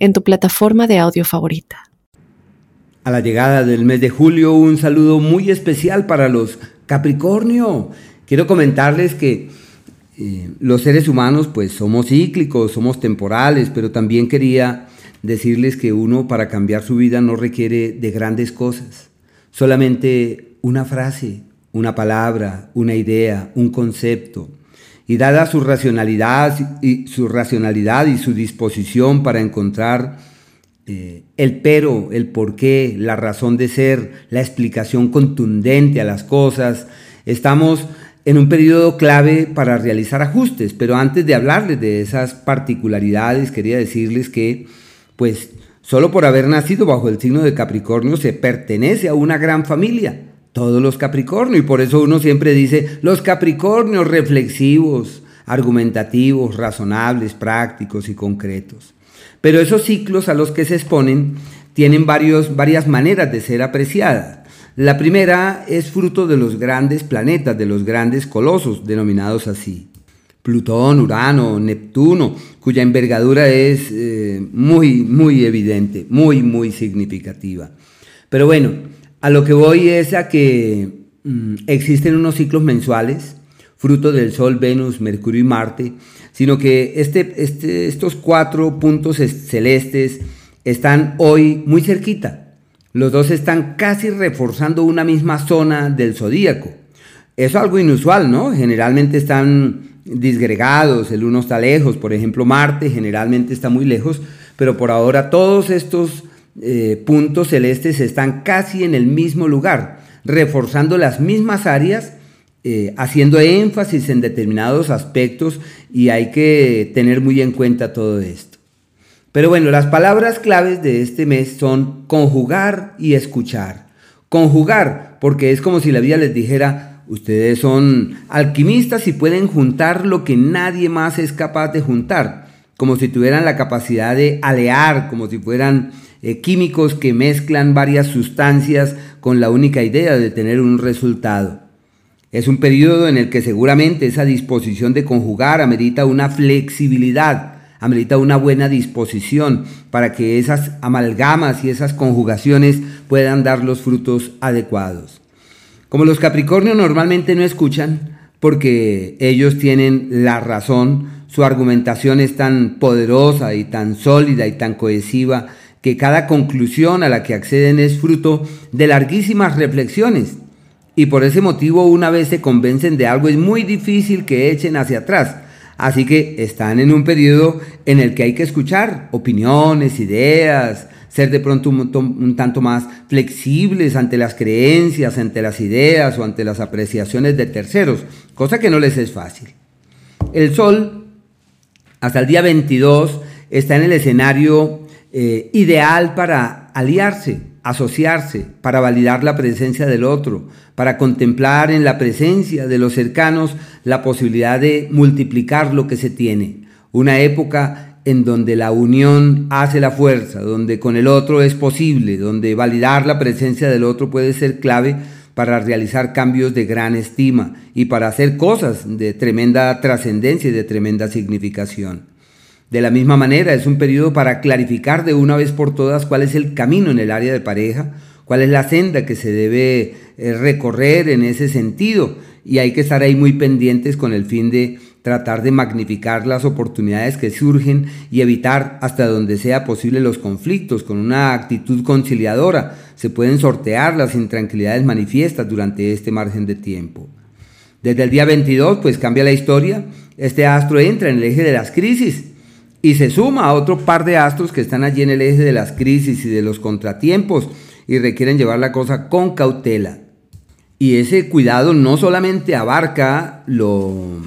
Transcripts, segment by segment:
en tu plataforma de audio favorita. A la llegada del mes de julio, un saludo muy especial para los Capricornio. Quiero comentarles que eh, los seres humanos pues somos cíclicos, somos temporales, pero también quería decirles que uno para cambiar su vida no requiere de grandes cosas, solamente una frase, una palabra, una idea, un concepto, y dada su racionalidad y su racionalidad y su disposición para encontrar eh, el pero, el porqué, la razón de ser, la explicación contundente a las cosas, estamos en un periodo clave para realizar ajustes. Pero antes de hablarles de esas particularidades, quería decirles que, pues, solo por haber nacido bajo el signo de Capricornio se pertenece a una gran familia todos los Capricornios. Y por eso uno siempre dice, los Capricornios reflexivos, argumentativos, razonables, prácticos y concretos. Pero esos ciclos a los que se exponen tienen varios, varias maneras de ser apreciadas. La primera es fruto de los grandes planetas, de los grandes colosos, denominados así. Plutón, Urano, Neptuno, cuya envergadura es eh, muy, muy evidente, muy, muy significativa. Pero bueno, a lo que voy es a que mm, existen unos ciclos mensuales, fruto del Sol, Venus, Mercurio y Marte, sino que este, este, estos cuatro puntos celestes están hoy muy cerquita. Los dos están casi reforzando una misma zona del zodíaco. Eso es algo inusual, ¿no? Generalmente están disgregados, el uno está lejos, por ejemplo Marte generalmente está muy lejos, pero por ahora todos estos eh, puntos celestes están casi en el mismo lugar, reforzando las mismas áreas, eh, haciendo énfasis en determinados aspectos y hay que tener muy en cuenta todo esto. Pero bueno, las palabras claves de este mes son conjugar y escuchar. Conjugar, porque es como si la vida les dijera, ustedes son alquimistas y pueden juntar lo que nadie más es capaz de juntar, como si tuvieran la capacidad de alear, como si fueran eh, químicos que mezclan varias sustancias con la única idea de tener un resultado. Es un periodo en el que seguramente esa disposición de conjugar amerita una flexibilidad, amerita una buena disposición para que esas amalgamas y esas conjugaciones puedan dar los frutos adecuados. Como los Capricornios normalmente no escuchan, porque ellos tienen la razón, su argumentación es tan poderosa y tan sólida y tan cohesiva que cada conclusión a la que acceden es fruto de larguísimas reflexiones y por ese motivo una vez se convencen de algo es muy difícil que echen hacia atrás. Así que están en un periodo en el que hay que escuchar opiniones, ideas, ser de pronto un, un, tanto más flexibles ante las creencias, ante las ideas o ante las apreciaciones de terceros, cosa que no les es fácil. El Sol, hasta el día 22, está en el escenario eh, ideal para aliarse, asociarse, para validar la presencia del otro, para contemplar en la presencia de los cercanos la posibilidad de multiplicar lo que se tiene. Una época en donde la unión hace la fuerza, donde con el otro es posible, donde validar la presencia del otro puede ser clave para realizar cambios de gran estima y para hacer cosas de tremenda trascendencia y de tremenda significación. De la misma manera, es un periodo para clarificar de una vez por todas cuál es el camino en el área de pareja, cuál es la senda que se debe eh, recorrer en ese sentido. Y hay que estar ahí muy pendientes con el fin de tratar de magnificar las oportunidades que surgen y evitar hasta donde sea posible los conflictos con una actitud conciliadora. Se pueden sortear las intranquilidades manifiestas durante este margen de tiempo. Desde el día 22, pues cambia la historia. Este astro entra en el eje de las crisis y se suma a otro par de astros que están allí en el eje de las crisis y de los contratiempos y requieren llevar la cosa con cautela. Y ese cuidado no solamente abarca lo,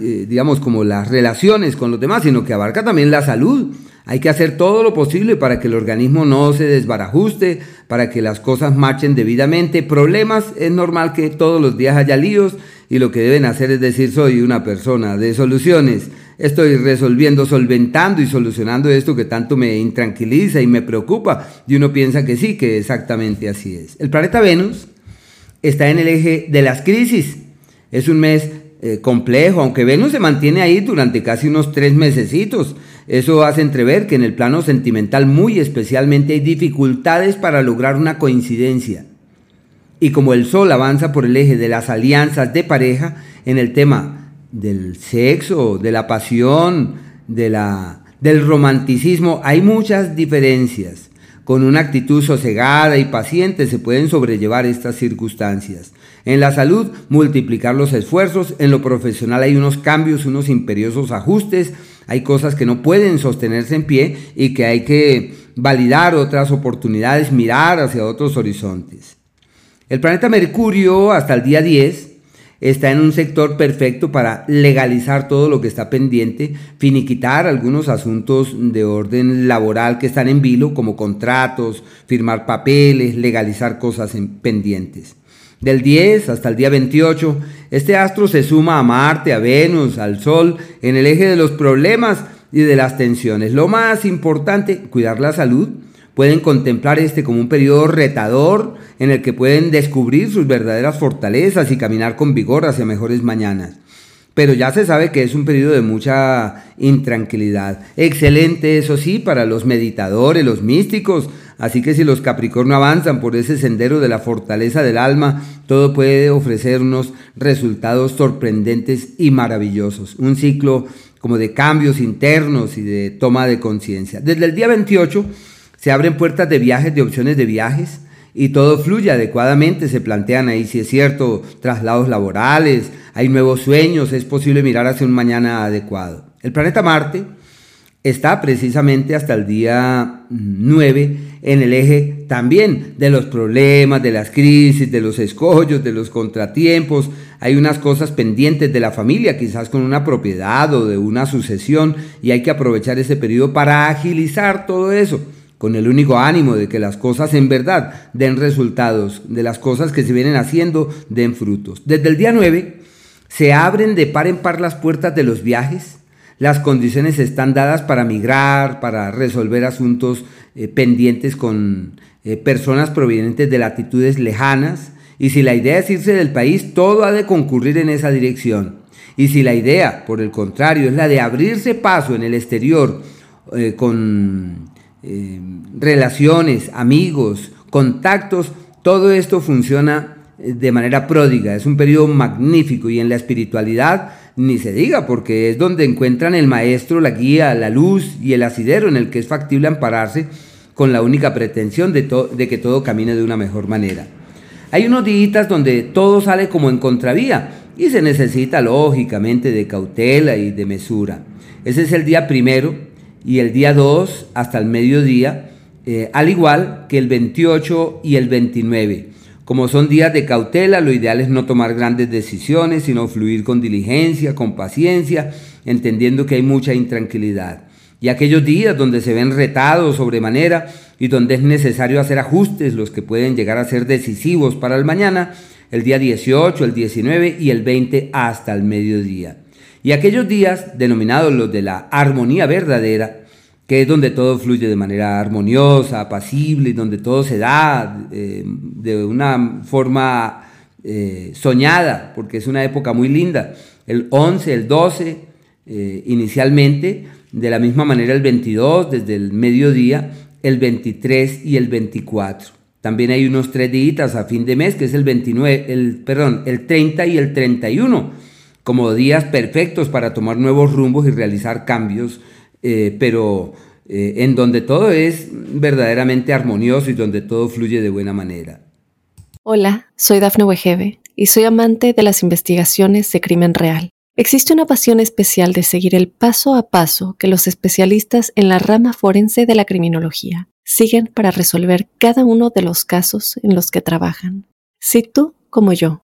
eh, digamos, como las relaciones con los demás, sino que abarca también la salud. Hay que hacer todo lo posible para que el organismo no se desbarajuste, para que las cosas marchen debidamente. Problemas, es normal que todos los días haya líos y lo que deben hacer es decir soy una persona de soluciones. Estoy resolviendo, solventando y solucionando esto que tanto me intranquiliza y me preocupa. Y uno piensa que sí, que exactamente así es. El planeta Venus está en el eje de las crisis. Es un mes eh, complejo, aunque Venus se mantiene ahí durante casi unos tres mesecitos. Eso hace entrever que en el plano sentimental muy especialmente hay dificultades para lograr una coincidencia. Y como el Sol avanza por el eje de las alianzas de pareja en el tema del sexo, de la pasión, de la, del romanticismo, hay muchas diferencias. Con una actitud sosegada y paciente se pueden sobrellevar estas circunstancias. En la salud, multiplicar los esfuerzos. En lo profesional hay unos cambios, unos imperiosos ajustes. Hay cosas que no pueden sostenerse en pie y que hay que validar otras oportunidades, mirar hacia otros horizontes. El planeta Mercurio hasta el día 10 está en un sector perfecto para legalizar todo lo que está pendiente, finiquitar algunos asuntos de orden laboral que están en vilo, como contratos, firmar papeles, legalizar cosas pendientes. Del 10 hasta el día 28, este astro se suma a Marte, a Venus, al Sol, en el eje de los problemas y de las tensiones. Lo más importante, cuidar la salud. Pueden contemplar este como un periodo retador en el que pueden descubrir sus verdaderas fortalezas y caminar con vigor hacia mejores mañanas. Pero ya se sabe que es un periodo de mucha intranquilidad. Excelente, eso sí, para los meditadores, los místicos, Así que si los Capricornio avanzan por ese sendero de la fortaleza del alma, todo puede ofrecer unos resultados sorprendentes y maravillosos. Un ciclo como de cambios internos y de toma de conciencia. Desde el día 28 se abren puertas de viajes, de opciones de viajes y todo fluye adecuadamente. Se plantean ahí, si es cierto, traslados laborales, hay nuevos sueños, es posible mirar hacia un mañana adecuado. El planeta Marte está precisamente hasta el día 9 en el eje también de los problemas, de las crisis, de los escollos, de los contratiempos. Hay unas cosas pendientes de la familia, quizás con una propiedad o de una sucesión, y hay que aprovechar ese periodo para agilizar todo eso, con el único ánimo de que las cosas en verdad den resultados, de las cosas que se vienen haciendo den frutos. Desde el día 9 se abren de par en par las puertas de los viajes, las condiciones están dadas para migrar, para resolver asuntos eh, pendientes con eh, personas provenientes de latitudes lejanas. Y si la idea es irse del país, todo ha de concurrir en esa dirección. Y si la idea, por el contrario, es la de abrirse paso en el exterior eh, con relaciones, amigos, contactos, todo esto funciona de manera pródiga. Es un periodo magnífico y en la espiritualidad ni se diga, porque es donde encuentran el maestro, la guía, la luz y el asidero en el que es factible ampararse con la única pretensión de, de que todo camine de una mejor manera. Hay unos días donde todo sale como en contravía y se necesita lógicamente de cautela y de mesura. Ese es el día primero y el día 2 hasta el mediodía, eh, al igual que el 28 y el 29. Como son días de cautela, lo ideal es no tomar grandes decisiones, sino fluir con diligencia, con paciencia, entendiendo que hay mucha intranquilidad. Y aquellos días donde se ven retados sobremanera y donde es necesario hacer ajustes, los que pueden llegar a ser decisivos para el mañana, el día 18, el 19 y el 20 hasta el mediodía. Y aquellos días, denominados los de la armonía verdadera, que es donde todo fluye de manera armoniosa, apacible, y donde todo se da eh, de una forma eh, soñada, porque es una época muy linda. El 11, el 12, eh, inicialmente, de la misma manera el 22, desde el mediodía, el 23 y el 24. También hay unos tres días a fin de mes, que es el 29, el, perdón, el 30 y el 31, como días perfectos para tomar nuevos rumbos y realizar cambios eh, pero eh, en donde todo es verdaderamente armonioso y donde todo fluye de buena manera. Hola, soy Dafne Wegebe y soy amante de las investigaciones de crimen real. Existe una pasión especial de seguir el paso a paso que los especialistas en la rama forense de la criminología siguen para resolver cada uno de los casos en los que trabajan. Si tú, como yo,